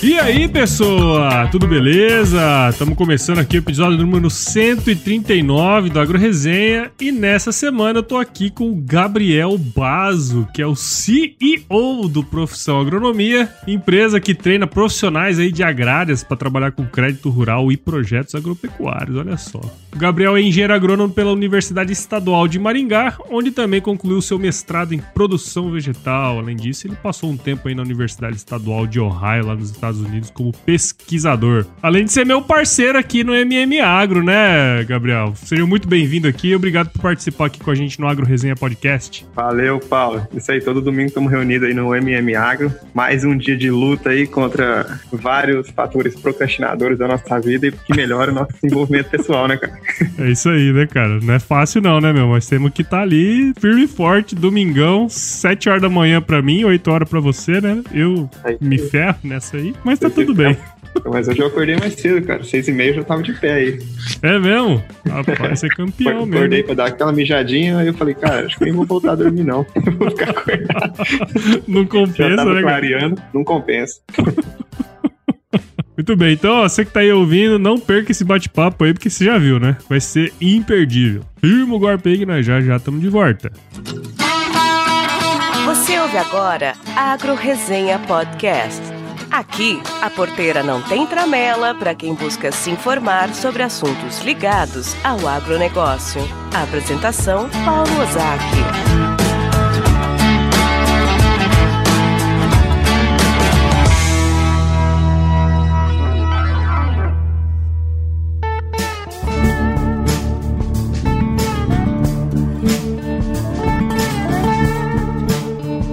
E aí, pessoa? Tudo beleza? Estamos começando aqui o episódio número 139 do Agro Resenha e nessa semana eu tô aqui com o Gabriel Bazo, que é o CEO do Profissão Agronomia, empresa que treina profissionais aí de agrárias para trabalhar com crédito rural e projetos agropecuários, olha só. Gabriel é engenheiro agrônomo pela Universidade Estadual de Maringá, onde também concluiu seu mestrado em produção vegetal. Além disso, ele passou um tempo aí na Universidade Estadual de Ohio, lá nos Estados Unidos como pesquisador. Além de ser meu parceiro aqui no MM Agro, né, Gabriel? Seja muito bem-vindo aqui obrigado por participar aqui com a gente no Agro Resenha Podcast. Valeu, Paulo. Isso aí, todo domingo estamos reunidos aí no MM Agro. Mais um dia de luta aí contra vários fatores procrastinadores da nossa vida e que melhora o nosso desenvolvimento pessoal, né, cara? É isso aí, né, cara? Não é fácil não, né, meu? Mas temos que estar tá ali firme e forte, domingão, 7 horas da manhã para mim, 8 horas para você, né? Eu me ferro nessa aí mas tá tudo bem. Mas hoje eu acordei mais cedo, cara. Seis e meia eu já tava de pé aí. É mesmo? Rapaz, você é campeão mesmo. Acordei pra dar aquela mijadinha, aí eu falei, cara, acho que nem vou voltar a dormir, não. Eu vou ficar acordado. Não compensa, né? Clareando, não compensa. Muito bem, então ó, você que tá aí ouvindo, não perca esse bate-papo aí, porque você já viu, né? Vai ser imperdível. Firma o golpe aí que nós já já estamos de volta. Você ouve agora Agro Resenha Podcast. Aqui, a porteira não tem tramela para quem busca se informar sobre assuntos ligados ao agronegócio. A apresentação: Paulo Ozaki.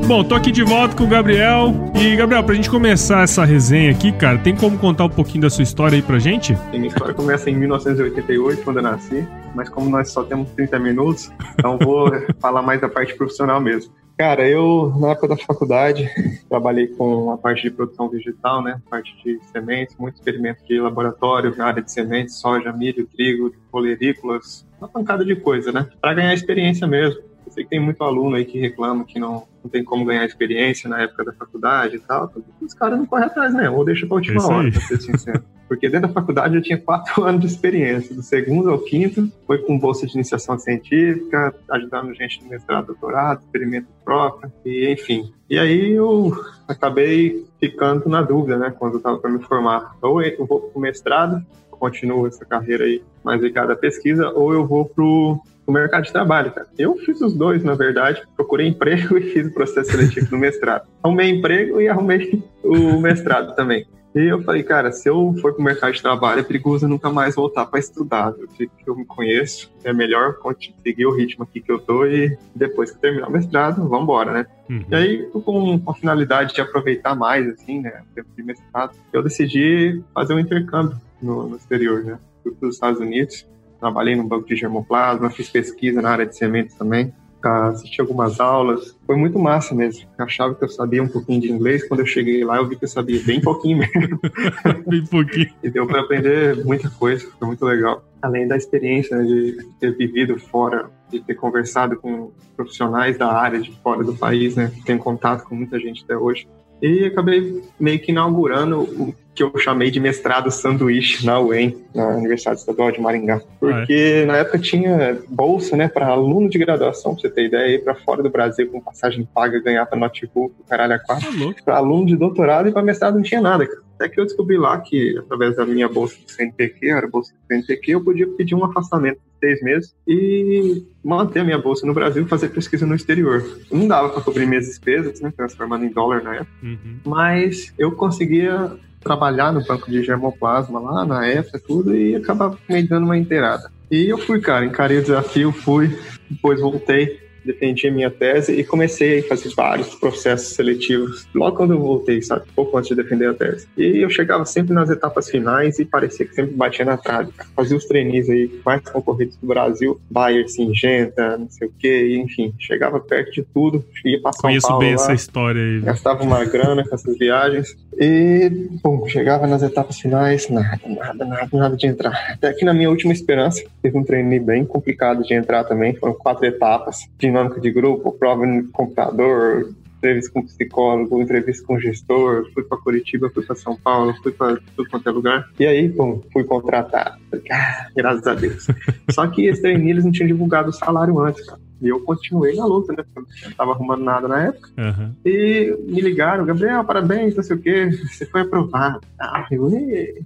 Bom, tô aqui de volta com o Gabriel. E, Gabriel, pra gente começar essa resenha aqui, cara, tem como contar um pouquinho da sua história aí pra gente? Sim, minha história começa em 1988, quando eu nasci. Mas como nós só temos 30 minutos, então vou falar mais da parte profissional mesmo. Cara, eu, na época da faculdade, trabalhei com a parte de produção vegetal, né? Parte de sementes, muito experimento de laboratório na área de sementes, soja, milho, trigo, olerícolas, uma pancada de coisa, né? Para ganhar experiência mesmo eu sei que tem muito aluno aí que reclama que não, não tem como ganhar experiência na época da faculdade e tal. Os caras não correm atrás mesmo, ou deixa pra última é hora, pra ser sincero. Porque dentro da faculdade eu tinha quatro anos de experiência. Do segundo ao quinto foi com bolsa de iniciação científica, ajudando gente no mestrado, doutorado, experimento próprio, e enfim. E aí eu acabei ficando na dúvida, né, quando eu estava para me formar. Ou eu vou para o mestrado, continuo essa carreira aí mais ligada à pesquisa, ou eu vou pro o mercado de trabalho, cara. Eu fiz os dois, na verdade. Procurei emprego e fiz o processo seletivo do mestrado. Arrumei emprego e arrumei o mestrado também. E eu falei, cara, se eu for pro mercado de trabalho, é perigoso nunca mais voltar para estudar. Do que eu me conheço, é melhor seguir o ritmo aqui que eu tô e depois que terminar o mestrado, vamos embora, né? Uhum. E aí, com a finalidade de aproveitar mais, assim, né, o tempo de mestrado, eu decidi fazer um intercâmbio no, no exterior, né? Fui para os Estados Unidos trabalhei no banco de germoplasma, fiz pesquisa na área de sementes também, assisti algumas aulas. Foi muito massa mesmo. Eu achava que eu sabia um pouquinho de inglês. Quando eu cheguei lá, eu vi que eu sabia bem pouquinho mesmo. bem pouquinho. E deu para aprender muita coisa. Foi muito legal. Além da experiência né, de ter vivido fora, de ter conversado com profissionais da área de fora do país, né? Tenho contato com muita gente até hoje. E acabei meio que inaugurando o que eu chamei de mestrado sanduíche na UEM, na Universidade Estadual de Maringá. Porque ah, é. na época tinha bolsa, né, para aluno de graduação, pra você ter ideia, ir para fora do Brasil com passagem paga, ganhar para notebook, caralho a quatro. Tá para aluno de doutorado e para mestrado não tinha nada, cara. Até que eu descobri lá que, através da minha bolsa do CNPq, era bolsa do CNPq, eu podia pedir um afastamento seis meses e manter a minha bolsa no Brasil e fazer pesquisa no exterior. Não dava para cobrir minhas despesas, né, transformando em dólar na época, uhum. mas eu conseguia trabalhar no banco de germoplasma lá na EFA tudo e acabava me dando uma inteirada. E eu fui, cara, encarei o desafio, fui, depois voltei defendi a minha tese e comecei a fazer vários processos seletivos logo quando eu voltei, sabe? Pouco antes de defender a tese. E eu chegava sempre nas etapas finais e parecia que sempre batia na trave. Fazia os treinis aí mais concorridos do Brasil, Bayer, Singenta, não sei o quê, enfim, chegava perto de tudo, ia passar Conheço Paulo bem lá, essa história aí. Gastava uma grana com essas viagens e, bom, chegava nas etapas finais, nada, nada, nada, nada de entrar. Até que na minha última esperança, teve um treino bem complicado de entrar também, foram quatro etapas dinâmica de grupo, prova no computador, entrevista com psicólogo, entrevista com gestor, fui para Curitiba, fui para São Paulo, fui para tudo quanto é lugar. E aí, bom, fui contratado. Ah, graças a Deus. Só que esse trainee, eles não tinham divulgado o salário antes, cara. E eu continuei na luta, né? Não tava arrumando nada na época. Uhum. E me ligaram, Gabriel, parabéns, não sei o quê, você foi aprovado. Ah, eu,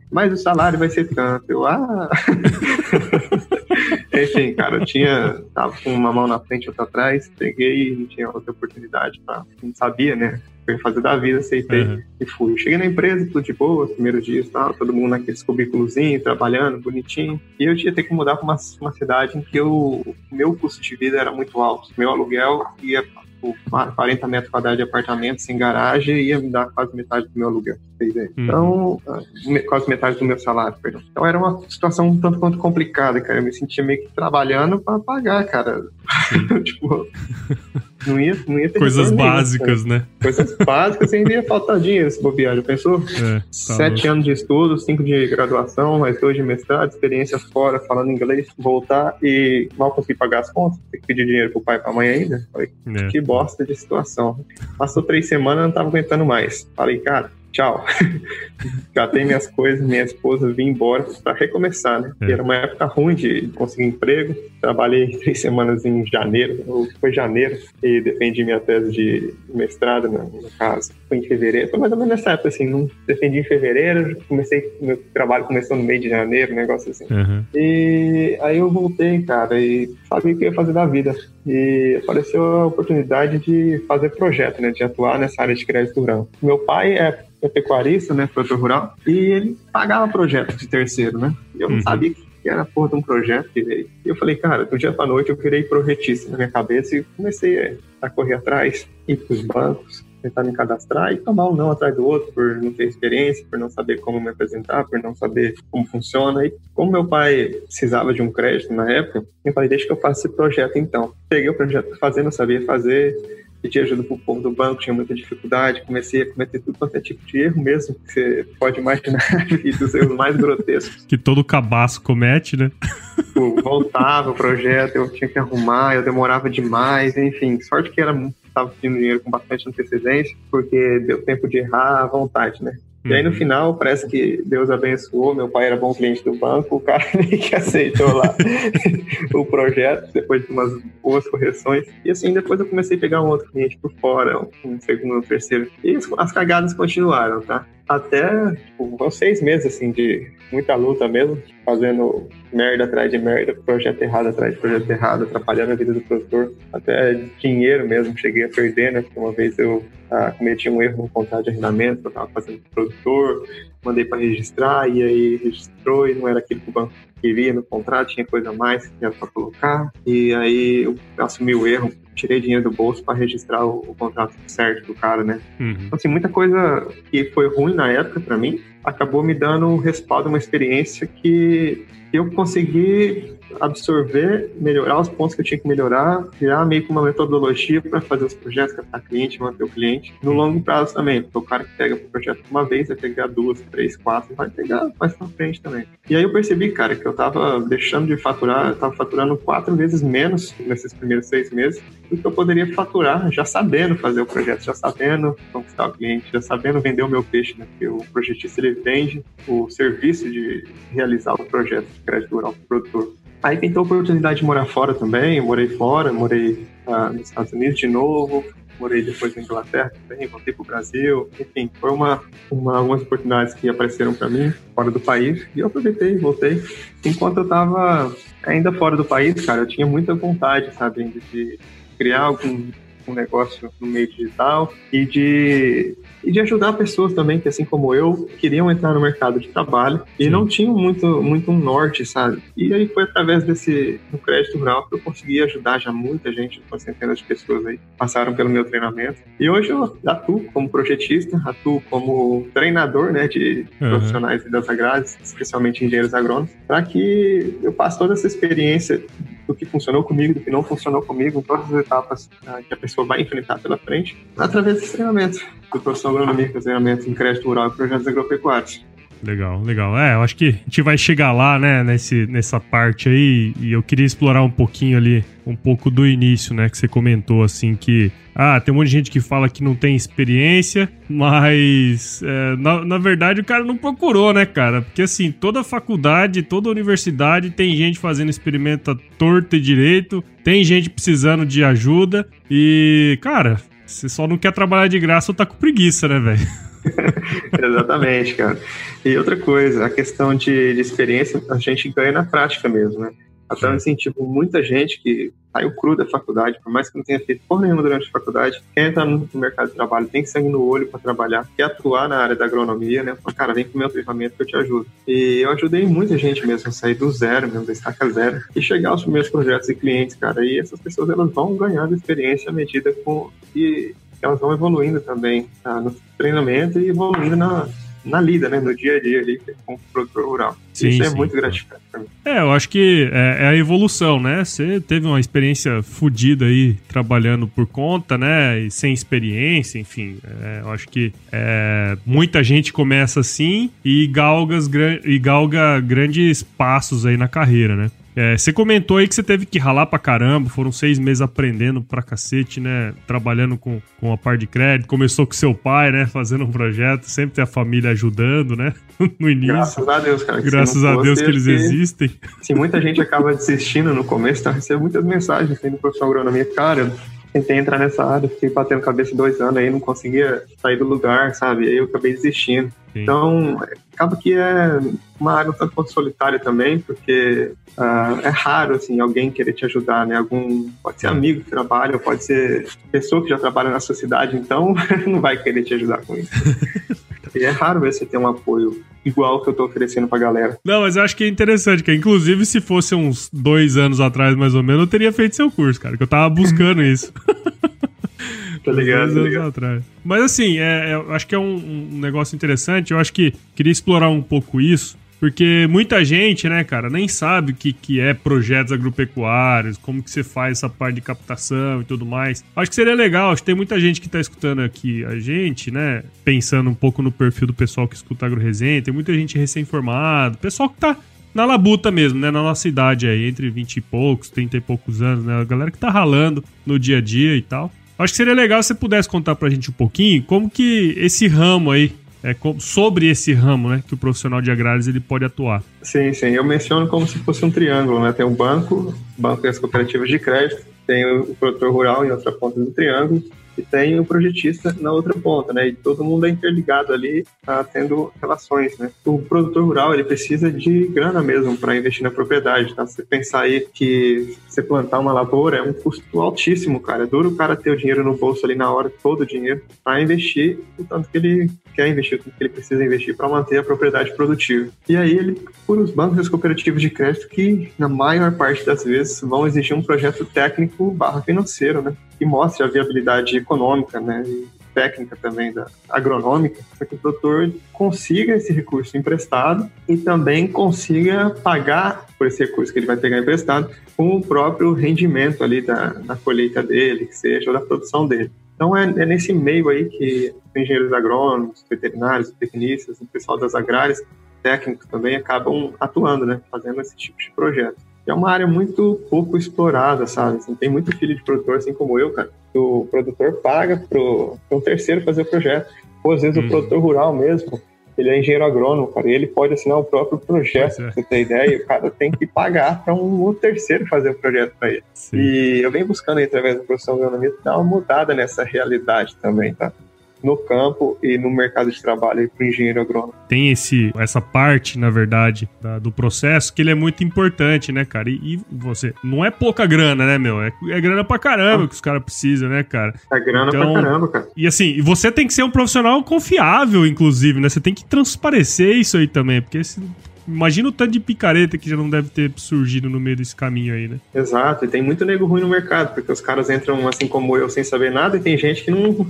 mas o salário vai ser tanto. Eu, ah. Enfim, cara, eu tinha. Tava com uma mão na frente e outra atrás, peguei e não tinha outra oportunidade pra. Não sabia, né? Fazer da vida, aceitei Uhum. e fui. Cheguei na empresa, tudo de boa, os primeiros dias, tal, todo mundo naqueles cubículozinhos, trabalhando, bonitinho. E eu tinha que mudar pra uma, uma cidade em que o meu custo de vida era muito alto. Meu aluguel ia por 40 metros quadrados de apartamento sem garagem ia me dar quase metade do meu aluguel. Uhum. Então, me- quase metade do meu salário, perdão. Então era uma situação um tanto quanto complicada, cara. Eu me sentia meio que trabalhando para pagar, cara. tipo, não ia, não ia ter Coisas nenhum, básicas, né? cara. Coisas básicas, ainda ia faltar dinheiro se bobear, já pensou? É, tá Sete louco. anos de estudo, cinco de graduação, mais dois de mestrado, experiências fora, falando inglês, voltar e mal conseguir pagar as contas, ter que pedir dinheiro pro pai e pra mãe ainda. Falei, É. que bosta de situação. Passou três semanas, não tava aguentando mais. Falei, cara, tchau. Gatei minhas coisas, minha esposa, vim embora pra recomeçar, né? É. Era uma época ruim de conseguir emprego. Trabalhei três semanas em janeiro, ou foi janeiro, e defendi minha tese de mestrado, né, no caso. Foi em fevereiro, foi mais ou menos nessa época, assim, não defendi em fevereiro, comecei, meu trabalho começou no meio de janeiro, um negócio assim. Uhum. E aí eu voltei, cara, e sabia o que ia fazer da vida. E apareceu a oportunidade de fazer projeto, né? De atuar nessa área de crédito rural. Meu pai é, é pecuarista, né? Produtor rural. E ele pagava projeto de terceiro, né? E eu não Uhum. sabia que era a porra de um projeto direito. E eu falei, cara, do dia pra noite eu virei projetista na minha cabeça e comecei a correr atrás, ir pros bancos, tentar me cadastrar e tomar um não atrás do outro por não ter experiência, por não saber como me apresentar, por não saber como funciona. E como meu pai precisava de um crédito na época, eu falei, deixa que eu faça esse projeto então. Peguei o projeto não sabia fazer, pedi ajuda pro povo do banco, tinha muita dificuldade, comecei a cometer tudo quanto é tipo de erro mesmo, que você pode imaginar, e dos erros mais grotescos. Que todo cabaço comete, né? Tipo, voltava o projeto, eu tinha que arrumar, eu demorava demais, enfim, sorte que era estava pedindo dinheiro com bastante antecedência, porque deu tempo de errar à vontade, né? E aí no Uhum. final parece que Deus abençoou, meu pai era bom cliente do banco, o cara que aceitou lá o projeto, depois de umas boas correções. E assim, depois eu comecei a pegar um outro cliente por fora, um segundo, um terceiro. E as- as cagadas continuaram, tá? Até, tipo, uns seis meses, assim, de muita luta mesmo, fazendo merda atrás de merda, projeto errado atrás de projeto errado, atrapalhando a vida do produtor. Até dinheiro mesmo, cheguei a perder, né? Porque uma vez eu ah, cometi um erro no contrato de arrendamento eu estava fazendo com o produtor, mandei para registrar e aí registrou e não era aquilo que o banco queria no contrato, tinha coisa a mais que era para colocar. E aí eu assumi o erro, tirei dinheiro do bolso para registrar o, o contrato certo do cara, né? Uhum. Então, assim, muita coisa que foi ruim na época para mim acabou me dando um respaldo, uma experiência que eu consegui absorver, melhorar os pontos que eu tinha que melhorar, criar meio que uma metodologia para fazer os projetos, captar cliente, manter o cliente, no longo prazo também, porque o cara que pega o projeto uma vez vai pegar duas, três, quatro, vai pegar mais pra frente também. E aí eu percebi, cara, que eu tava deixando de faturar, eu tava faturando quatro vezes menos nesses primeiros seis meses do que eu poderia faturar já sabendo fazer o projeto, já sabendo conquistar o cliente, já sabendo vender o meu peixe, né? Porque o projetista ele vende o serviço de realizar o projeto de crédito rural para o produtor. Aí pintou a oportunidade de morar fora também, eu morei fora, morei ah, nos Estados Unidos de novo, morei depois na Inglaterra também, voltei para o Brasil, enfim, foi uma, uma, algumas oportunidades que apareceram para mim fora do país e eu aproveitei, voltei. Enquanto eu estava ainda fora do país, cara, eu tinha muita vontade, sabe, de criar algum um negócio no meio digital e de, e de ajudar pessoas também que, assim como eu, queriam entrar no mercado de trabalho e Sim. não tinham muito, muito um norte, sabe? E aí foi através desse do crédito rural que eu consegui ajudar já muita gente, umas centenas de pessoas aí passaram pelo meu treinamento. E hoje eu atuo como projetista, atuo como treinador né, de Uhum. profissionais das agrárias, especialmente engenheiros agrônomos, para que eu passe toda essa experiência do que funcionou comigo, do que não funcionou comigo, em todas as etapas ah, que a pessoa vai enfrentar pela frente, através desse treinamento, do que é treinamento em crédito rural e projetos agropecuários. Legal, legal. É, eu acho que a gente vai chegar lá, né, nesse, nessa parte aí, e eu queria explorar um pouquinho ali, um pouco do início, né, que você comentou, assim, que, ah, tem um monte de gente que fala que não tem experiência, mas, é, na, na verdade, o cara não procurou, né, cara? Porque, assim, toda faculdade, toda universidade tem gente fazendo experimento torto e direito, tem gente precisando de ajuda, e, cara, você só não quer trabalhar de graça ou tá com preguiça, né, velho? Exatamente, cara. E outra coisa, a questão de, de, experiência, a gente ganha na prática mesmo, né? Até eu incentivo muita gente que saiu cru da faculdade, por mais que não tenha feito porra nenhuma durante a faculdade, quer entrar no mercado de trabalho, tem sangue no olho para trabalhar, quer atuar na área da agronomia, né? Fala, cara, vem com o meu treinamento que eu te ajudo. E eu ajudei muita gente mesmo a sair do zero, mesmo, da estaca zero, e chegar aos primeiros projetos e clientes, cara. E essas pessoas, elas vão ganhando experiência à medida com que elas vão evoluindo também tá? no treinamento e evoluindo na, na lida, né, no dia a dia ali com o produtor rural. Sim, Isso é muito gratificante pra mim. É, eu acho que é, é, a evolução, né? Você teve uma experiência fodida aí trabalhando por conta, né? E sem experiência, enfim. É, eu acho que é, muita gente começa assim e, galgas, e galga grandes passos aí na carreira, né? É, você comentou aí que você teve que ralar pra caramba, foram seis meses aprendendo pra cacete, né? Trabalhando com, com a parte de crédito. Começou com seu pai, né? Fazendo um projeto, sempre tem a família ajudando, né? no início. Graças a Deus, cara. Graças a Deus que eles existem. Se muita gente acaba desistindo no começo, tá? Recebo muitas mensagens assim, no professor agronomia. Cara, tentei entrar nessa área, fiquei batendo cabeça dois anos aí, não conseguia sair do lugar, sabe? Aí eu acabei desistindo. Sim. Então, acaba que é uma área um tanto quanto solitária também, porque uh, é raro, assim, alguém querer te ajudar, né? Algum, pode ser amigo que trabalha, pode ser pessoa que já trabalha na sociedade, então não vai querer te ajudar com isso. e é raro ver você ter um apoio igual que eu tô oferecendo pra galera. Não, mas eu acho que é interessante, que inclusive se fosse uns dois anos atrás, mais ou menos, eu teria feito seu curso, cara, que eu tava buscando isso. tá ligado, tá ligado. Atrás. Mas assim, é, é, eu acho que é um, um negócio interessante, eu acho que queria explorar um pouco isso, porque muita gente, né, cara, nem sabe o que, que é projetos agropecuários, como que você faz essa parte de captação e tudo mais. Acho que seria legal, acho que tem muita gente que tá escutando aqui a gente, né, pensando um pouco no perfil do pessoal que escuta AgroResenha, tem muita gente recém-formado, pessoal que tá na labuta mesmo, né, na nossa idade aí, entre 20 e poucos, 30 e poucos anos, né, a galera que tá ralando no dia a dia e tal. Acho que seria legal se você pudesse contar pra gente um pouquinho como que esse ramo aí é, sobre esse ramo, né, que o profissional de agrários ele pode atuar. Sim, sim. Eu menciono como se fosse um triângulo, né? Tem o banco, banco e as cooperativas de crédito, tem o produtor rural em outra ponta do triângulo e tem o projetista na outra ponta, né? E todo mundo é interligado ali, tá tendo relações, né? O produtor rural, ele precisa de grana mesmo para investir na propriedade, tá? Você pensar aí que você plantar uma lavoura é um custo altíssimo, cara. É duro o cara ter o dinheiro no bolso ali na hora, todo o dinheiro, para investir o tanto que ele quer investir, o que ele precisa investir para manter a propriedade produtiva. E aí ele, por os bancos e as cooperativas de crédito que, na maior parte das vezes, vão exigir um projeto técnico barra financeiro, né? Que mostre a viabilidade econômica, né? E técnica também da agronômica, para que o produtor consiga esse recurso emprestado e também consiga pagar por esse recurso que ele vai pegar emprestado com o próprio rendimento ali da, da colheita dele, que seja, ou da produção dele. Então é, é nesse meio aí que engenheiros agrônomos, veterinários, tecnistas, o pessoal das agrárias, técnicos também acabam atuando, né, fazendo esse tipo de projeto é uma área muito pouco explorada, sabe? Assim, tem muito filho de produtor, assim como eu, cara. O produtor paga pro, um terceiro fazer o projeto. Ou às vezes o uhum. produtor rural mesmo, ele é engenheiro agrônomo, cara, e ele pode assinar o próprio projeto, é. pra você ter ideia, e o cara tem que pagar para um, um, terceiro fazer o projeto para ele. Sim. E eu venho buscando aí, através da profissão agronomia, dar uma mudada nessa realidade também, tá? No campo e no mercado de trabalho para o engenheiro agrônomo. Tem esse, essa parte, na verdade, da, do processo que ele é muito importante, né, cara? E, e, você, não é pouca grana, né, meu? É, é grana pra caramba ah. que os caras precisam, né, cara? É grana então, pra caramba, cara. E assim, e você tem que ser um profissional confiável, inclusive, né? Você tem que transparecer isso aí também, porque se Imagina o tanto de picareta que já não deve ter surgido no meio desse caminho aí, né? Exato, e tem muito nego ruim no mercado, porque os caras entram assim como eu, sem saber nada, e tem gente que não,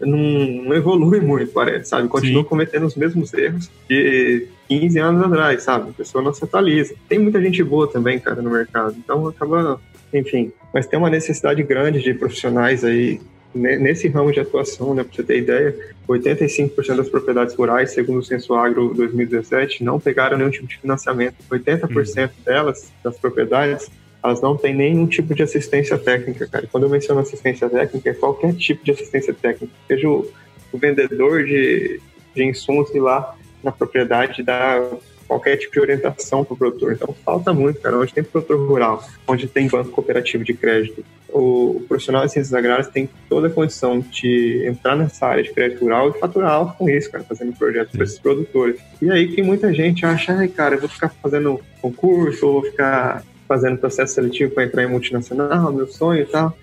não, não evolui muito, parece, sabe? Continua Sim. cometendo os mesmos erros de 15 anos atrás, sabe? A pessoa não se atualiza. Tem muita gente boa também, cara, no mercado, então acaba, enfim. Mas tem uma necessidade grande de profissionais aí nesse ramo de atuação, né, para você ter ideia, 85% das propriedades rurais, segundo o Censo Agro 2017, não pegaram nenhum tipo de financiamento. 80% uhum. delas, das propriedades, elas não têm nenhum tipo de assistência técnica, cara. Quando eu menciono assistência técnica, é qualquer tipo de assistência técnica. Seja o, o vendedor de, de insumos ir lá na propriedade dar qualquer tipo de orientação para o produtor. Então, falta muito, cara. Onde tem produtor rural, onde tem banco cooperativo de crédito, o profissional de ciências agrárias tem toda a condição de entrar nessa área de crédito rural e faturar alto com isso, cara, fazendo projetos para esses produtores. E aí que muita gente acha, ai, cara, eu vou ficar fazendo concurso, ou vou ficar fazendo processo seletivo para entrar em multinacional, meu sonho e tal.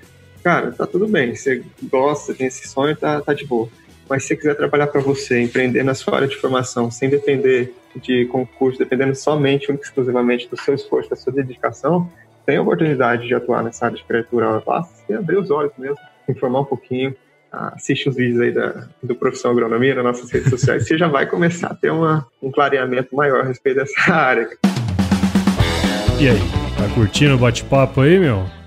Cara, tá tudo bem. Você gosta, tem esse sonho, tá, tá de boa. Mas se você quiser trabalhar para você, empreender na sua área de formação, sem depender de concurso, dependendo somente, exclusivamente do seu esforço, da sua dedicação, tem a oportunidade de atuar nessa área de crédito rural. Basta abrir os olhos mesmo, informar um pouquinho, assiste os vídeos aí da, do Profissão Agronomia nas nossas redes sociais, você já vai começar a ter uma, um clareamento maior a respeito dessa área. E aí, tá curtindo o bate-papo aí, meu?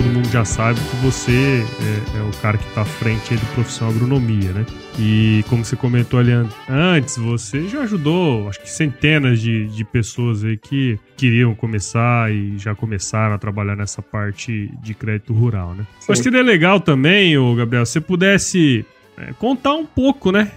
Todo mundo já sabe que você é, é o cara que está à frente do profissão agronomia, né? E como você comentou ali antes, você já ajudou, acho que centenas de, de pessoas aí que queriam começar e já começaram a trabalhar nessa parte de crédito rural, né? Sim. Acho que seria legal também, ô Gabriel, se você pudesse é, contar um pouco, né?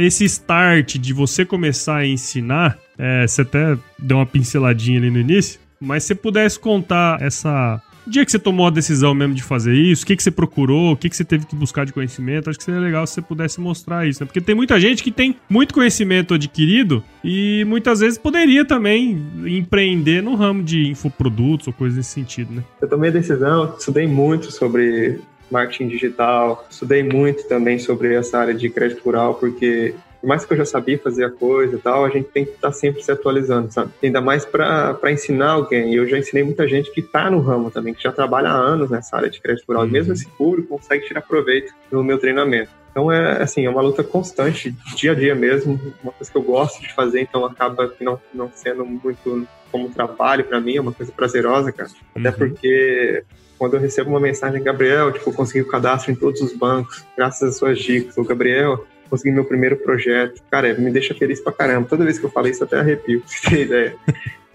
Esse start de você começar a ensinar, é, você até deu uma pinceladinha ali no início, mas se você pudesse contar essa o dia que você tomou a decisão mesmo de fazer isso, o que, que você procurou, o que, que você teve que buscar de conhecimento, acho que seria legal se você pudesse mostrar isso, né? Porque tem muita gente que tem muito conhecimento adquirido e muitas vezes poderia também empreender no ramo de infoprodutos ou coisas nesse sentido, né? Eu tomei a decisão, estudei muito sobre marketing digital, estudei muito também sobre essa área de crédito rural, porque por mais que eu já sabia fazer a coisa e tal, a gente tem que estar tá sempre se atualizando, sabe? Ainda mais para ensinar alguém. Eu já ensinei muita gente que está no ramo também, que já trabalha há anos nessa área de crédito rural, uhum. e mesmo esse público consegue tirar proveito do meu treinamento. Então é assim, é uma luta constante, dia a dia mesmo, uma coisa que eu gosto de fazer, então acaba não, não sendo muito como trabalho para mim, é uma coisa prazerosa, cara. Uhum. Até porque quando eu recebo uma mensagem, Gabriel, tipo, eu consegui o cadastro em todos os bancos, graças às suas dicas. O Gabriel, consegui meu primeiro projeto. Cara, me deixa feliz pra caramba. Toda vez que eu falei isso, até arrepio, você ideia.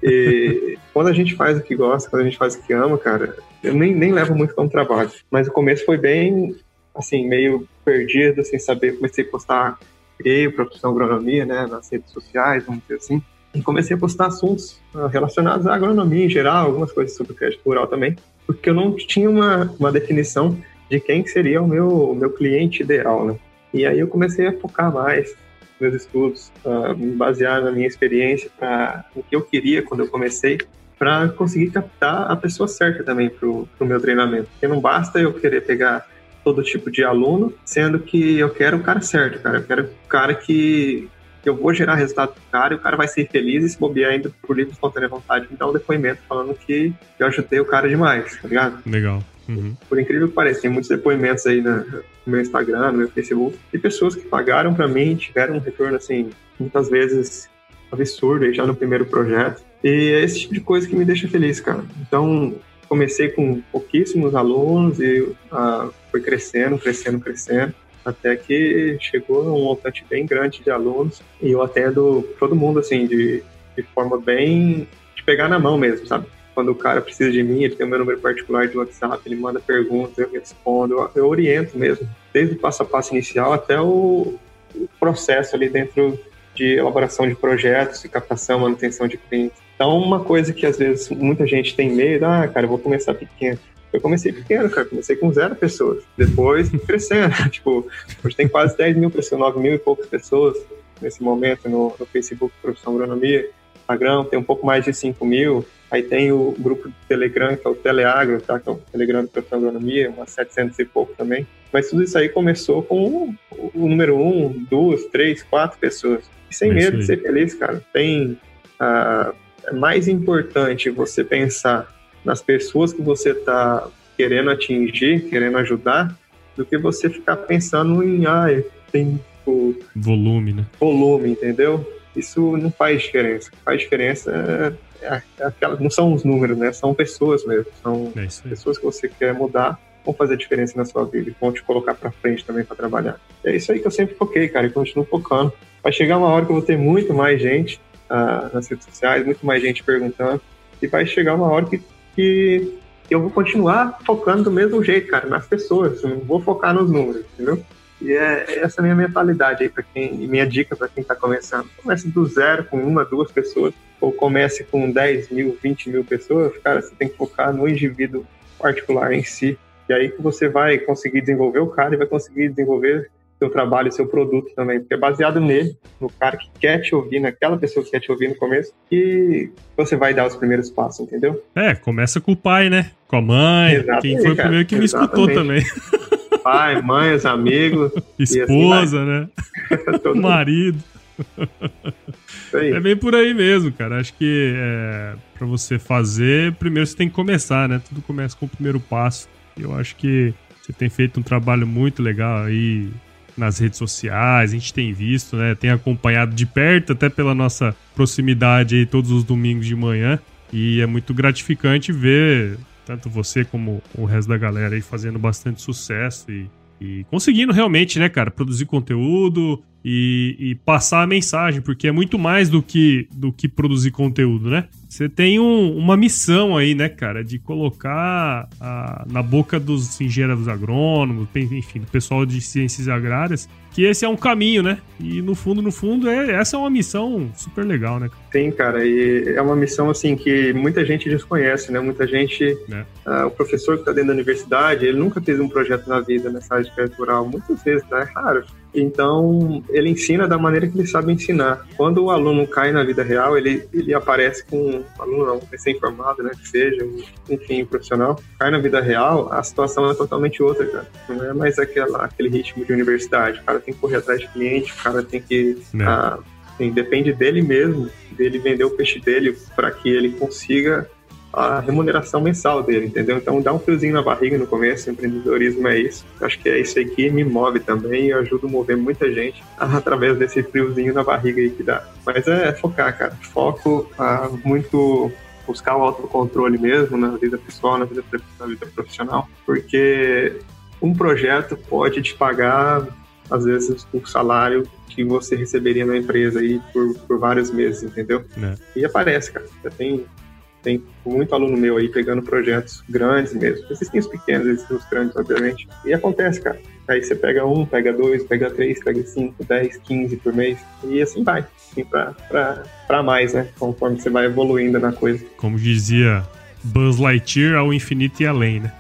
E quando a gente faz o que gosta, quando a gente faz o que ama, cara, eu nem, nem levo muito como trabalho. Mas o começo foi bem, assim, meio perdido, sem saber. Comecei a postar, criei o Profissão Agronomia, né, nas redes sociais, vamos dizer assim. E comecei a postar assuntos ah, relacionados à agronomia em geral, algumas coisas sobre crédito rural também, porque eu não tinha uma, uma definição de quem seria o meu, o meu cliente ideal, né? E aí eu comecei a focar mais meus estudos, uh, basear na minha experiência, para o que eu queria quando eu comecei, para conseguir captar a pessoa certa também para o meu treinamento. Porque não basta eu querer pegar todo tipo de aluno, sendo que eu quero o cara certo, cara. Eu quero o cara que, eu vou gerar resultado pro cara e o cara vai ser feliz e se bobear ainda por livre espontânea vontade me dar um depoimento falando que eu ajudei o cara demais, tá ligado? Legal. Uhum. Por incrível que pareça, tem muitos depoimentos aí no meu Instagram, no meu Facebook, de pessoas que pagaram para mim, tiveram um retorno, assim, muitas vezes absurdo aí já no primeiro projeto. E é esse tipo de coisa que me deixa feliz, cara. Então, comecei com pouquíssimos alunos e uh, foi crescendo, crescendo, crescendo, até que chegou um montante bem grande de alunos e eu atendo todo mundo, assim, de, de forma bem de pegar na mão mesmo, sabe? Quando o cara precisa de mim, ele tem o meu número particular de WhatsApp, ele manda perguntas, eu respondo, eu, oriento mesmo, desde o passo a passo inicial até o, o processo ali dentro de elaboração de projetos, de captação, manutenção de clientes. Então, uma coisa que às vezes muita gente tem medo, ah, cara, eu vou começar pequeno. Eu comecei pequeno, cara, comecei com zero pessoas. Depois crescendo, tipo, hoje tem quase 10 mil pessoas, 9 mil e poucas pessoas nesse momento no, no Facebook Profissão Agronomia. Instagram tem um pouco mais de 5 mil, Aí tem o grupo do Telegram, que é o Teleagro, tá? que é o Telegram do Professor Agronomia, umas 700 e pouco também. Mas tudo isso aí começou com o, o número um, duas, três, quatro pessoas. E sem é medo de ser feliz, cara. Tem. Ah, é mais importante você pensar nas pessoas que você está querendo atingir, querendo ajudar, do que você ficar pensando em, ah, tem o volume, né? Volume, entendeu? Isso não faz diferença. O que faz diferença é, é, é aquela, não são os números, né? São pessoas mesmo. São é pessoas que você quer mudar, vão fazer diferença na sua vida e vão te colocar para frente também para trabalhar. É isso aí que eu sempre foquei, cara, e continuo focando. Vai chegar uma hora que eu vou ter muito mais gente ah, nas redes sociais, muito mais gente perguntando, e vai chegar uma hora que, que eu vou continuar focando do mesmo jeito, cara, nas pessoas. Não vou focar nos números, entendeu? E é essa é a minha mentalidade aí para quem, minha dica para quem está começando. Comece do zero com uma, duas pessoas, ou comece com 10 mil, 20 mil pessoas, cara, você tem que focar no indivíduo particular em si. E aí que você vai conseguir desenvolver o cara e vai conseguir desenvolver seu trabalho, seu produto também, porque é baseado nele, no cara que quer te ouvir, naquela pessoa que quer te ouvir no começo, que você vai dar os primeiros passos, entendeu? É, começa com o pai, né? Com a mãe, Exatamente, quem foi o primeiro que Exatamente. me escutou também. Pai, mãe, os amigos. Assim Esposa, assim né? Marido. É bem por aí mesmo, cara. Acho que é, para você fazer, primeiro você tem que começar, né? Tudo começa com o primeiro passo. Eu acho que você tem feito um trabalho muito legal aí nas redes sociais, a gente tem visto, né? Tem acompanhado de perto, até pela nossa proximidade aí todos os domingos de manhã. E é muito gratificante ver tanto você como o resto da galera aí fazendo bastante sucesso e, e conseguindo realmente, né, cara, produzir conteúdo, e, e, passar a mensagem, porque é muito mais do que, do que produzir conteúdo, né? Você tem um, uma missão aí, né, cara, de colocar a, na boca dos engenheiros agrônomos, enfim, do pessoal de ciências agrárias, que esse é um caminho, né? E no fundo, no fundo, é, essa é uma missão super legal, né? Sim, cara, e é uma missão assim que muita gente desconhece, né? Muita gente, é. uh, o professor que está dentro da universidade, ele nunca fez um projeto na vida nessa área de rural, muitas vezes, tá? É raro. Então, ele ensina da maneira que ele sabe ensinar. Quando o aluno cai na vida real, ele, ele aparece com. aluno não, recém-formado, né? Que seja, enfim, profissional. Cai na vida real, a situação é totalmente outra, cara. Não é mais aquela, aquele ritmo de universidade. O cara tem que correr atrás de cliente, o cara tem que. Ah, assim, depende dele mesmo, dele vender o peixe dele para que ele consiga a remuneração mensal dele, entendeu? Então dá um friozinho na barriga no começo, empreendedorismo é isso. Acho que é isso aí que me move também e ajuda a mover muita gente através desse friozinho na barriga aí que dá. Mas é focar, cara. Foco ah, muito buscar o autocontrole mesmo na vida pessoal, na vida, na vida profissional, porque um projeto pode te pagar às vezes o salário que você receberia na empresa aí por, por vários meses, entendeu? É. E aparece, cara. Já tem tem muito aluno meu aí pegando projetos grandes mesmo. Existem os pequenos, existem os grandes, obviamente. E acontece, cara. Aí você pega um, pega dois, pega três, pega cinco, dez, quinze por mês. E assim vai. Assim pra, pra, pra mais, né? Conforme você vai evoluindo na coisa. Como dizia Buzz Lightyear ao infinito e além, né?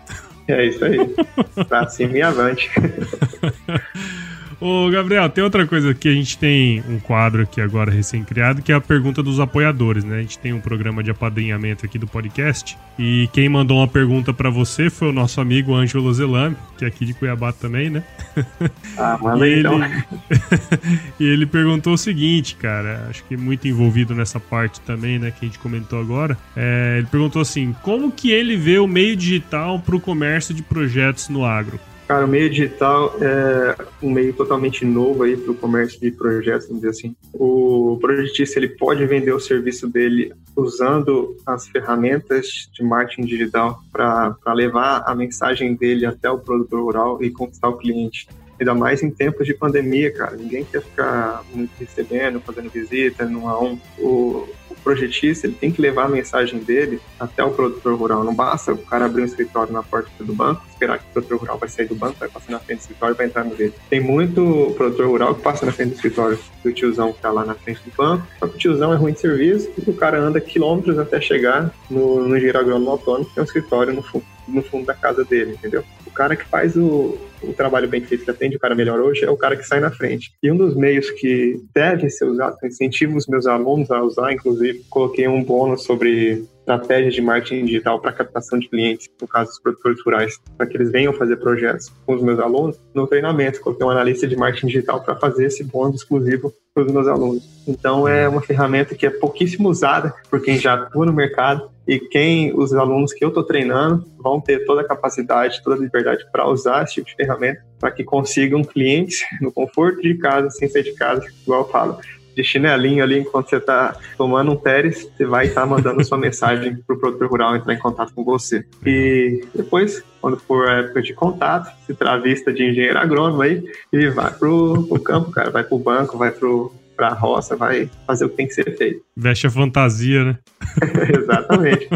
É isso aí. pra cima e avante. Ô, Gabriel, tem outra coisa que a gente tem um quadro aqui agora recém-criado, que é a pergunta dos apoiadores, né? A gente tem um programa de apadrinhamento aqui do podcast. E quem mandou uma pergunta para você foi o nosso amigo Ângelo Zelame, que é aqui de Cuiabá também, né? Ah, manda ele... então. e ele perguntou o seguinte, cara, acho que muito envolvido nessa parte também, né, que a gente comentou agora. É, ele perguntou assim: como que ele vê o meio digital para o comércio de projetos no agro? Cara, o meio digital é um meio totalmente novo aí para o comércio de projetos, vamos dizer assim. O projetista ele pode vender o serviço dele usando as ferramentas de marketing digital para levar a mensagem dele até o produtor rural e conquistar o cliente. Ainda mais em tempos de pandemia, cara. Ninguém quer ficar muito recebendo, fazendo visita, no a um. O, projetista ele tem que levar a mensagem dele até o produtor rural. Não basta o cara abrir um escritório na porta do banco, esperar que o produtor rural vai sair do banco, vai passar na frente do escritório vai entrar no dele. Tem muito produtor rural que passa na frente do escritório do tiozão que tá lá na frente do banco, só que o tiozão é ruim de serviço e o cara anda quilômetros até chegar no, no engenheiro agrônomo autônomo, que é um escritório no no fundo da casa dele, entendeu? O cara que faz o, o trabalho bem feito que atende o cara melhor hoje é o cara que sai na frente. E um dos meios que deve ser usado, incentivo os meus alunos a usar, inclusive, coloquei um bônus sobre estratégias de marketing digital para captação de clientes, no caso dos produtores rurais, para que eles venham fazer projetos com os meus alunos no treinamento. Coloquei um analista de marketing digital para fazer esse bônus exclusivo para os meus alunos. Então, é uma ferramenta que é pouquíssimo usada por quem já atua no mercado e quem os alunos que eu estou treinando vão ter toda a capacidade, toda a liberdade para usar esse tipo de ferramenta para que consigam clientes no conforto de casa, sem sair de casa, igual eu falo de chinelinho ali enquanto você está tomando um Teres, você vai estar tá mandando sua mensagem para o produtor rural entrar em contato com você. E depois, quando for a época de contato, se travista de engenheiro agrônomo aí e vai pro, pro campo, cara, vai pro banco, vai pro pra roça, vai fazer o que tem que ser feito. Veste a fantasia, né? Exatamente.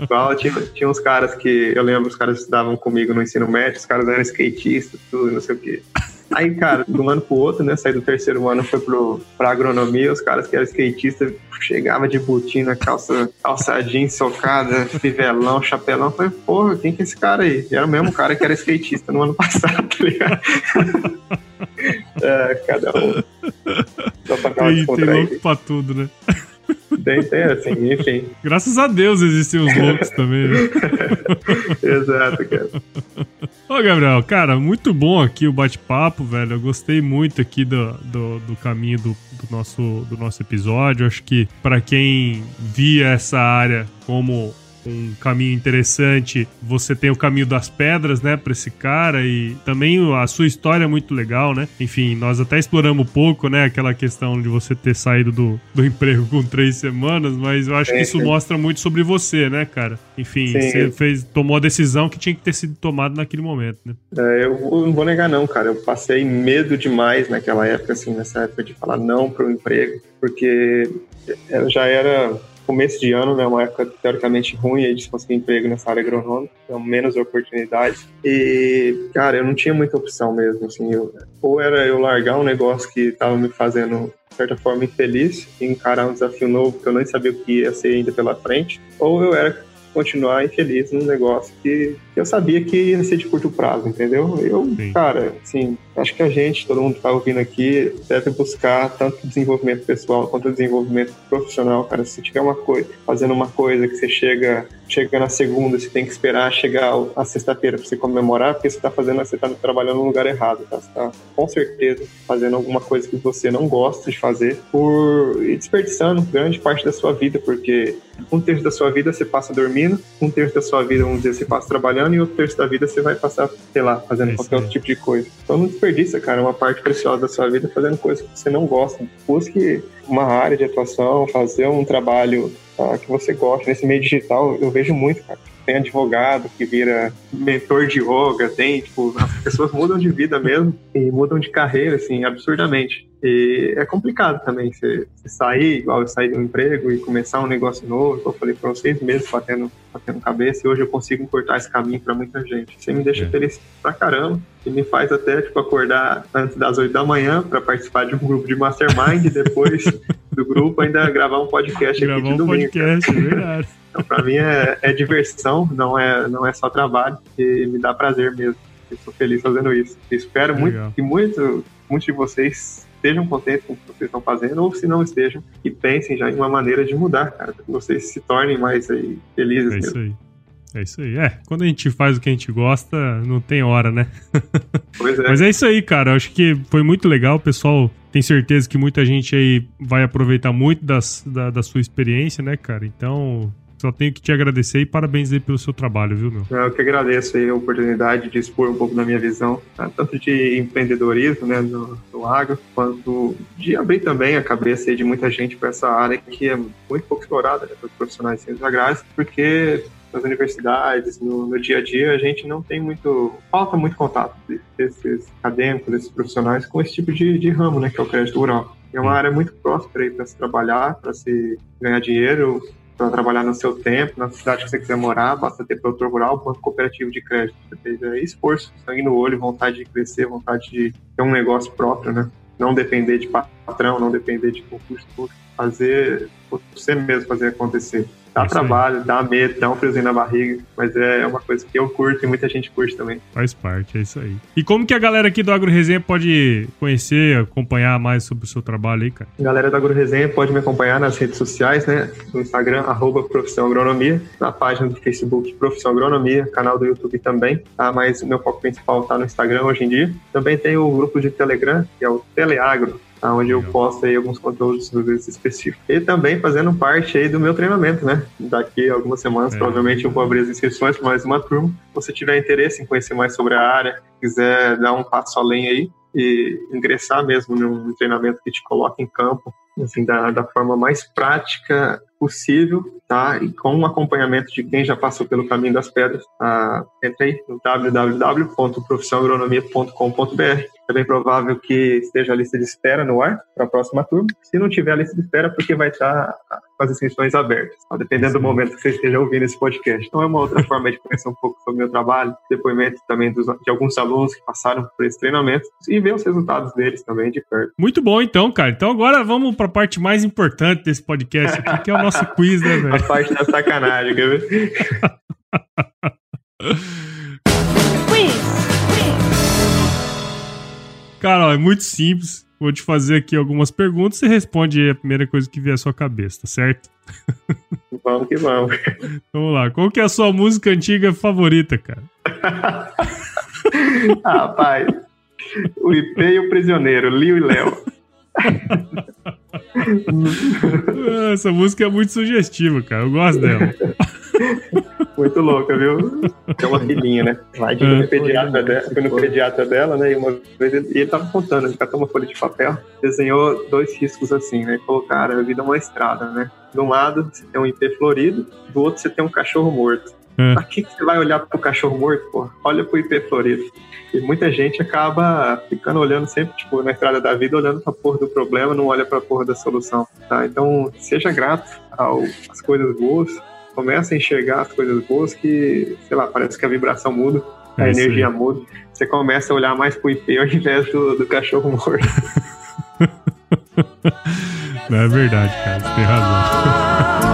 Igual tinha, tinha uns caras que eu lembro, os caras estudavam comigo no ensino médio, os caras eram skatistas, tudo, não sei o quê. Aí, cara, de um ano pro outro, né? Saí do terceiro ano, foi pro, pra agronomia, os caras que eram skatistas chegava de botina, calça, calça jeans socada, fivelão, chapelão. Falei, porra, quem que é esse cara aí? E era o mesmo cara que era skatista no ano passado, tá ligado? é, cada um. Só pra dar uma tem louco pra tudo, né? Tem, tem, assim, enfim. Graças a Deus existem os loucos também, né? Exato, cara. Ô, Gabriel, cara, muito bom aqui o bate-papo, velho. Eu gostei muito aqui do, do, do caminho do, do, nosso, do nosso episódio. Acho que para quem via essa área como um caminho interessante. Você tem o caminho das pedras, né, para esse cara e também a sua história é muito legal, né? Enfim, nós até exploramos um pouco, né, aquela questão de você ter saído do, do emprego com três semanas, mas eu acho que isso mostra muito sobre você, né, cara? Enfim, Sim. você fez, tomou a decisão que tinha que ter sido tomada naquele momento, né? É, eu não vou negar não, cara. Eu passei medo demais naquela época, assim, nessa época de falar não para o emprego, porque já era começo de ano, né, uma época teoricamente ruim aí de se conseguir emprego nessa área agronômica, então menos oportunidades. E, cara, eu não tinha muita opção mesmo, assim, eu, ou era eu largar um negócio que estava me fazendo de certa forma infeliz e encarar um desafio novo que eu nem sabia o que ia ser ainda pela frente, ou eu era continuar infeliz num negócio que, que eu sabia que ia ser de curto prazo, entendeu? Eu, Sim. cara, assim, acho que a gente, todo mundo que tá ouvindo aqui, deve buscar tanto desenvolvimento pessoal quanto desenvolvimento profissional, cara. Se tiver uma coisa, fazendo uma coisa que você chega, chega na segunda, você tem que esperar chegar a sexta-feira para você comemorar, porque você tá fazendo, você tá trabalhando no lugar errado, tá? Você tá com certeza fazendo alguma coisa que você não gosta de fazer por e desperdiçando grande parte da sua vida, porque um terço da sua vida você passa dormindo, um terço da sua vida, vamos dizer, você passa trabalhando e outro terço da vida você vai passar, sei lá, fazendo é qualquer outro tipo de coisa. Então não desperdiça, cara, uma parte preciosa da sua vida fazendo coisas que você não gosta. Busque uma área de atuação, fazer um trabalho tá, que você gosta. Nesse meio digital, eu vejo muito, cara. Tem advogado que vira mentor de yoga, tem, tipo, as pessoas mudam de vida mesmo e mudam de carreira, assim, absurdamente. E é complicado também você, você sair, igual eu sair de um emprego e começar um negócio novo. Eu falei, foram seis meses batendo, batendo cabeça e hoje eu consigo encurtar esse caminho para muita gente. Você me deixa é. feliz pra caramba e me faz até tipo, acordar antes das oito da manhã para participar de um grupo de mastermind e depois do grupo ainda gravar um podcast gravar aqui de um domingo. podcast, é verdade. Então, para mim é, é diversão, não é, não é só trabalho e me dá prazer mesmo. Estou feliz fazendo isso. espero Legal. muito que muito, muitos de vocês estejam contentes com o que vocês estão fazendo, ou se não estejam, e pensem já em uma maneira de mudar, cara, que vocês se tornem mais aí, felizes é mesmo. Isso aí. É isso aí. É, quando a gente faz o que a gente gosta, não tem hora, né? Pois é. Mas é isso aí, cara. Eu acho que foi muito legal. pessoal tem certeza que muita gente aí vai aproveitar muito das, da, da sua experiência, né, cara? Então, só tenho que te agradecer e parabéns aí pelo seu trabalho, viu, meu? Eu que agradeço aí a oportunidade de expor um pouco da minha visão, tá? tanto de empreendedorismo, né, no, no agro, quanto de abrir também a cabeça de muita gente para essa área que é muito pouco explorada né, pelos profissionais de ciências agrárias, porque nas universidades, no, no, dia a dia, a gente não tem muito, falta muito contato desses acadêmicos, desses profissionais com esse tipo de, de ramo, né, que é o crédito rural. É uma área muito próspera para se trabalhar, para se ganhar dinheiro, para trabalhar no seu tempo, na cidade que você quiser morar, basta ter produtor rural, banco cooperativo de crédito. Você tem é, esforço, sangue no olho, vontade de crescer, vontade de ter um negócio próprio, né? Não depender de patrão, não depender de concurso público, fazer você mesmo fazer acontecer. Dá é trabalho, dá medo, dá um friozinho na barriga, mas é uma coisa que eu curto e muita gente curte também. Faz parte, é isso aí. E como que a galera aqui do Agro Resenha pode conhecer, acompanhar mais sobre o seu trabalho aí, cara? A galera do Agro Resenha pode me acompanhar nas redes sociais, né? No Instagram, arroba Profissão Agronomia, na página do Facebook Profissão Agronomia, canal do YouTube também, tá? Mas meu foco principal tá no Instagram hoje em dia. Também tem o grupo de Telegram, que é o Teleagro, onde eu posto aí alguns conteúdos específicos. E também fazendo parte aí do meu treinamento, né? Daqui a algumas semanas, é. provavelmente eu vou abrir as inscrições para mais uma turma. Se você tiver interesse em conhecer mais sobre a área, quiser dar um passo além aí e ingressar mesmo num treinamento que te coloque em campo, assim, da, da forma mais prática possível, tá? E com um acompanhamento de quem já passou pelo caminho das pedras, ah, entre aí no www.profissãoagronomia.com.br. É bem provável que esteja a lista de espera no ar para a próxima turma. Se não tiver a lista de espera, porque vai estar com as inscrições abertas, tá? dependendo do momento que você esteja ouvindo esse podcast. Então é uma outra forma de conhecer um pouco sobre o meu trabalho, depoimento também dos, de alguns alunos que passaram por esse treinamento e ver os resultados deles também de perto. Muito bom, então, cara. Então agora vamos para a parte mais importante desse podcast aqui, que é o nosso quiz, né, velho? A parte da sacanagem, quer ver? Cara, ó, é muito simples. Vou te fazer aqui algumas perguntas. Você responde a primeira coisa que vier à sua cabeça, tá certo? Vamos que vamos. Vamos lá. Qual que é a sua música antiga favorita, cara? Rapaz, o IP e o Prisioneiro, Lio e Léo. Essa música é muito sugestiva, cara. Eu gosto dela. Muito louca, viu? É uma filhinha, né? Vai de é. pediatra dela, no pediatra dela, né? E uma vez ele, ele tava contando, ele catou uma folha de papel, desenhou dois riscos assim, né? E falou, cara, a vida é uma estrada, né? De um lado você tem um IP florido, do outro você tem um cachorro morto. É. Pra que, que você vai olhar pro cachorro morto, pô? Olha pro IP florido. E muita gente acaba ficando olhando sempre, tipo, na estrada da vida, olhando pra porra do problema, não olha pra porra da solução, tá? Então, seja grato às coisas boas, começa a enxergar as coisas boas que, sei lá, parece que a vibração muda, a é energia muda. Você começa a olhar mais pro IP ao invés do, do cachorro morto. Não é verdade, cara, você tem razão.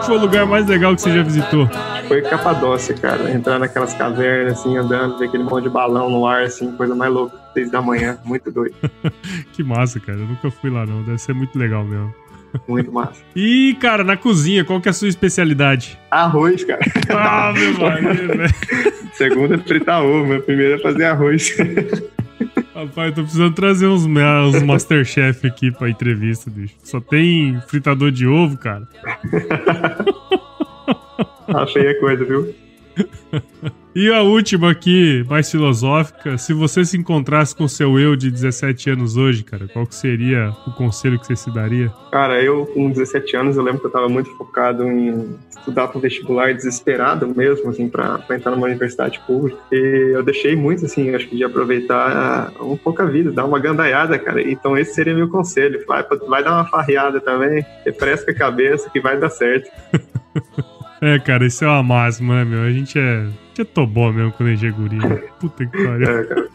que foi o lugar mais legal que você já visitou? Foi Capadócia, cara. Entrar naquelas cavernas, assim, andando, ver aquele monte de balão no ar, assim, coisa mais louca. Seis da manhã, muito doido. que massa, cara. Eu nunca fui lá, não. Deve ser muito legal mesmo. Muito massa. E, cara, na cozinha, qual que é a sua especialidade? Arroz, cara. Ah, meu marido, velho. Segunda é fritar ovo, a primeira é fazer arroz. Rapaz, tô precisando trazer uns, uns Masterchef aqui pra entrevista, bicho. Só tem fritador de ovo, cara. Achei a coisa, viu? E a última aqui, mais filosófica, se você se encontrasse com seu eu de 17 anos hoje, cara, qual que seria o conselho que você se daria? Cara, eu com 17 anos, eu lembro que eu tava muito focado em estudar para vestibular desesperado mesmo, assim, para entrar numa universidade pública. E eu deixei muito, assim, acho que de aproveitar um pouco a vida, dar uma gandaiada, cara. Então esse seria meu conselho. Vai, vai dar uma farreada também, refresca a cabeça que vai dar certo. É, cara, isso é uma máxima, né, meu? A gente é. A gente é tobó mesmo quando a gente é guri. Puta que pariu. É, cara.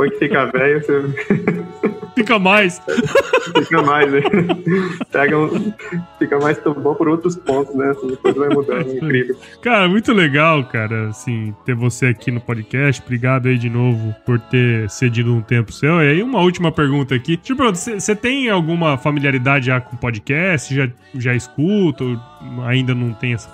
Depois que fica velho, você. Fica mais. Fica mais, né? Pega um... Fica mais tobó por outros pontos, né? Assim, depois vai mudando, é incrível. Cara, muito legal, cara, assim, ter você aqui no podcast. Obrigado aí de novo por ter cedido um tempo seu. E aí, uma última pergunta aqui. Tipo, você tem alguma familiaridade já com podcast? Já, já escuta? Ou ainda não tem essa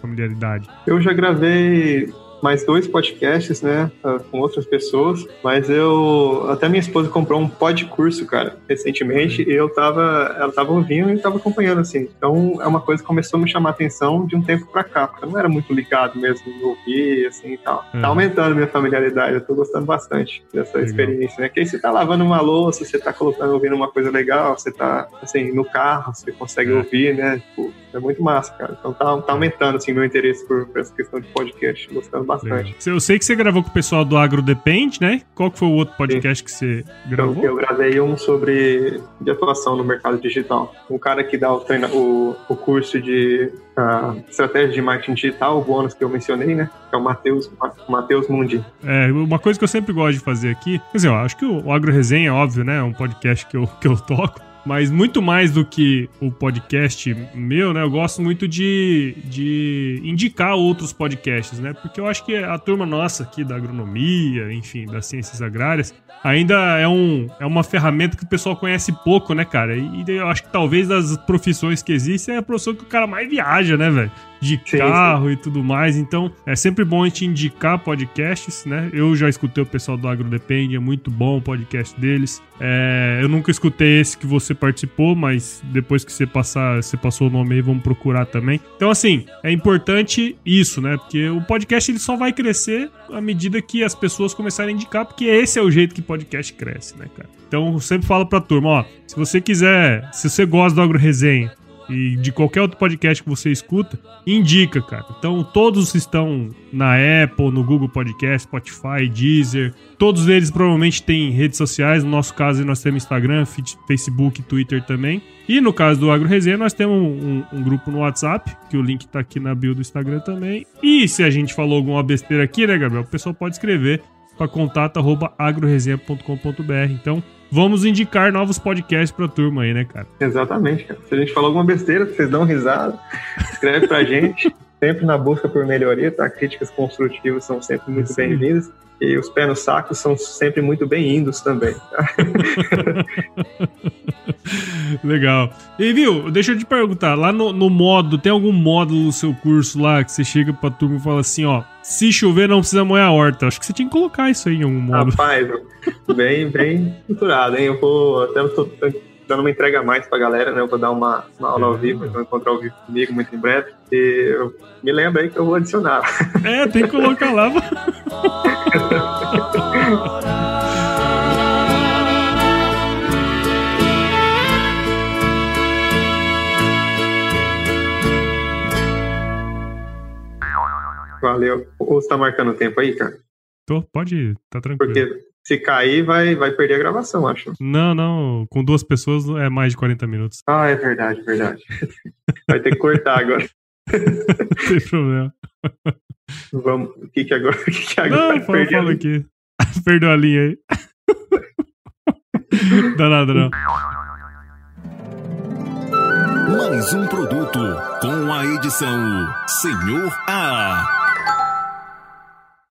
familiaridade? Eu já gravei mais dois podcasts, né, ah, com outras pessoas, mas eu até minha esposa comprou um pod curso, cara, recentemente, e eu tava, ela tava ouvindo e tava acompanhando assim. Então é uma coisa que começou a me chamar a atenção de um tempo para cá, porque eu não era muito ligado mesmo em ouvir assim e tal. Uhum. Tá aumentando minha familiaridade, eu tô gostando bastante dessa legal. experiência, né? Que aí você tá lavando uma louça, você tá colocando ouvindo uma coisa legal, você tá assim no carro, você consegue é. ouvir, né? Tipo, é muito massa, cara. Então tá, tá aumentando, assim, meu interesse por, por, essa questão de podcast, gostando bastante. Legal. Eu sei que você gravou com o pessoal do Agro Depende, né? Qual que foi o outro podcast Sim. que você gravou? Então, eu gravei um sobre de atuação no mercado digital. Um cara que dá o, treino, o, o curso de uh, estratégia de marketing digital, o bônus que eu mencionei, né? Que é o Matheus Matheus Mundi. É, uma coisa que eu sempre gosto de fazer aqui, quer dizer, eu acho que o, Agro Resenha, é óbvio, né? É um podcast que eu, que eu toco. Mas muito mais do que o podcast meu, né? Eu gosto muito de, de indicar outros podcasts, né? Porque eu acho que a turma nossa aqui da agronomia, enfim, das ciências agrárias, ainda é, um, é uma ferramenta que o pessoal conhece pouco, né, cara? E, eu acho que talvez das profissões que existem é a profissão que o cara mais viaja, né, velho? De sim, carro sim. e tudo mais. Então, é sempre bom a gente indicar podcasts, né? Eu já escutei o pessoal do Agro Depende, é muito bom o podcast deles. É, eu nunca escutei esse que você participou, mas depois que você passar, você passou o nome aí, vamos procurar também. Então, assim, é importante isso, né? Porque o podcast ele só vai crescer à medida que as pessoas começarem a indicar, porque esse é o jeito que podcast cresce, né, cara? Então, eu sempre falo pra turma, ó, se você quiser, se você gosta do Agro Resenha, e de qualquer outro podcast que você escuta, indica, cara. Então, todos estão na Apple, no Google Podcast, Spotify, Deezer. Todos eles provavelmente têm redes sociais. No nosso caso, nós temos Instagram, Facebook, Twitter também. E no caso do Agro Resenha, nós temos um, um, um, grupo no WhatsApp, que o link tá aqui na bio do Instagram também. E se a gente falou alguma besteira aqui, né, Gabriel? O pessoal pode escrever para contato@agroresenha.com.br. Então, vamos indicar novos podcasts pra turma aí, né, cara? Exatamente, cara. Se a gente falou alguma besteira, vocês dão risada, escreve pra gente. Sempre na busca por melhoria, tá? Críticas construtivas são sempre muito bem-vindas. E os pés no saco são sempre muito bem-vindos também. Tá? Legal. E viu, deixa eu te perguntar, lá no, no módulo, tem algum módulo no seu curso lá que você chega pra turma e fala assim, ó, se chover não precisa molhar a horta. Acho que você tinha que colocar isso aí em algum módulo. Rapaz, bem, bem estruturado, hein? Eu vou até tô dando uma entrega a mais pra galera, né? Eu vou dar uma, uma aula ao vivo, então encontrar ao vivo comigo muito em breve. E eu, me lembra aí que eu vou adicionar. É, tem que colocar lá. Valeu. Ou você tá marcando o tempo aí, cara? Tô, pode ir, tá tranquilo. Porque se cair, vai, vai perder a gravação, acho. Não, não. Com duas pessoas é mais de 40 minutos. Ah, é verdade, verdade. Vai ter que cortar agora. Não tem problema. Vamos. O que que agora? O que que agora? Não, fala, fala aqui. Perdeu a linha aí. Dá nada, não. Mais um produto com a edição Senhor A.